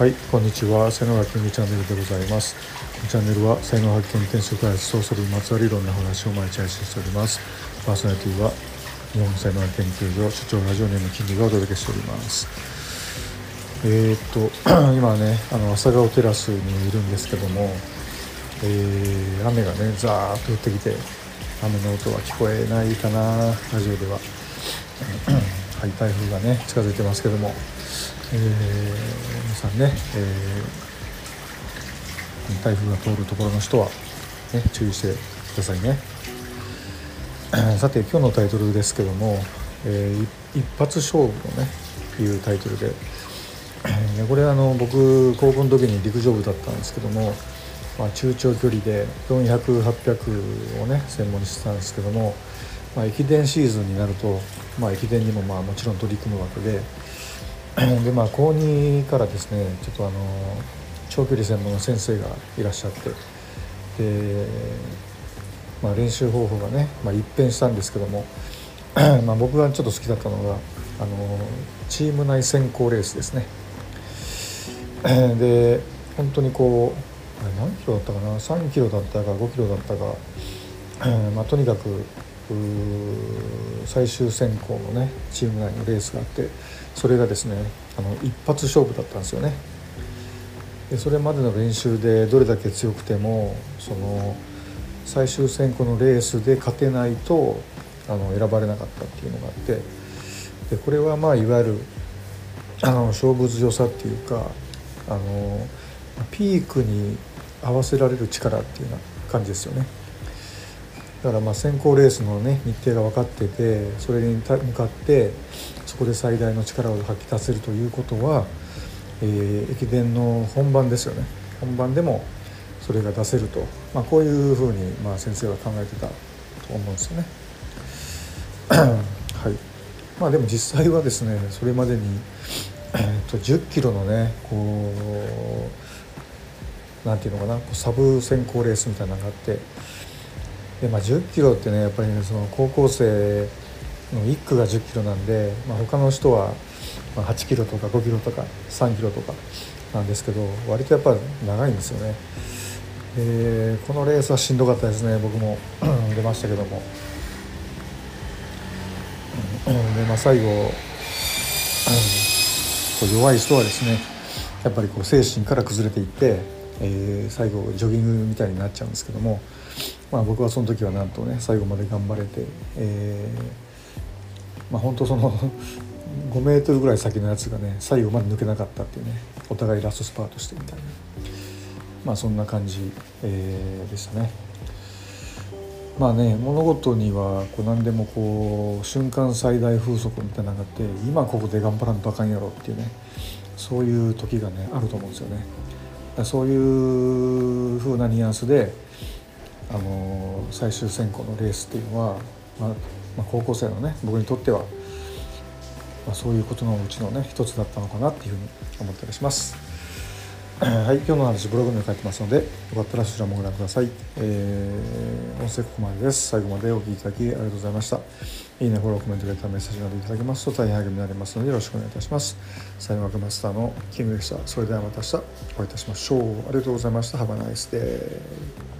はいこんにちは。才能学研究チャンネルでございます。このチャンネルは才能発見転職開発ソースにまつわるいろんな話を毎日配信しております。パーソナリティは日本才能研究所所長ラジオネーム金利がお届けしております。えー、っと 今ねあの朝顔テラスにいるんですけども、えー、雨がねザーッと降ってきて雨の音は聞こえないかな。ラジオでは。はい台風がね近づいてますけどもえー、皆さんね、えー、台風が通るところの人は、ね、注意してくださいね。さて今日のタイトルですけども「えー、一発勝負」のねいうタイトルで。これあの僕高校の時に陸上部だったんですけども、まあ、中長距離で400800をね専門にしてたんですけども、まあ、駅伝シーズンになると、まあ、駅伝にもまあもちろん取り組むわけででまあ高2からですねちょっとあの長距離専門の先生がいらっしゃってで、まあ、練習方法がね、まあ、一変したんですけども まあ僕がちょっと好きだったのがあのチーム内選考レースですね。で本当にこう何キロだったかな？3キロだったか5キロだったか。まあとにかく最終選考のねチーム内のレースがあってそれがですねあの一発勝負だったんですよねでそれまでの練習でどれだけ強くてもその最終選考のレースで勝てないとあの選ばれなかったっていうのがあってでこれはまあいわゆるあの勝負強さっていうかあのピークに合わせられる力っていうような感じですよね。だからまあ先行レースのね日程が分かっててそれに向かってそこで最大の力を発揮出せるということは、えー、駅伝の本番ですよね。本番でもそれが出せると、まあ、こういうふうにまあ先生は考えてたと思うんですよね。はい。まあ、でも実際はですねそれまでに、えー、と10キロのねこうなんていうのかなこうサブ先行レースみたいなのがあってで、まあ、10キロってねやっぱりねその高校生の1区が10キロなんで、まあ、他の人は8キロとか5キロとか3キロとかなんですけど割とやっぱ長いんですよね。でこのレースはしんどかったですね僕も 出ましたけども。でまあ、最後、こう弱い人はですねやっぱりこう精神から崩れていって、えー、最後ジョギングみたいになっちゃうんですけども、まあ、僕はその時はなんとね最後まで頑張れて、えー、まあ、本当その 5メートルぐらい先のやつがね最後まで抜けなかったっていうねお互いラストスパートしてみたいなまあそんな感じ、えー、でしたね。まあね物事にはこう何でもこう瞬間最大風速みたいなのがあって今ここで頑張らんとあかんやろっていうねそういう時がねあると思うんですよね。そういう風なニュアンスであの最終選考のレースっていうのは、まあ、まあ、高校生のね僕にとっては、まあ、そういうことのうちのね一つだったのかなっていうふうに思ったりします。はい、今日の話ブログに書いてますのでよかったらそちらもご覧ください。えー、音声ここまでです。最後までお聴きいただきありがとうございました。いいね、フォロー、コメント、レター、メッセージなどいただけますと大変励みになりますのでよろしくお願いいたします。サイ学マスターのキングでした。それではまた明日お会いいたしましょう。ありがとうございました。Have a nice day.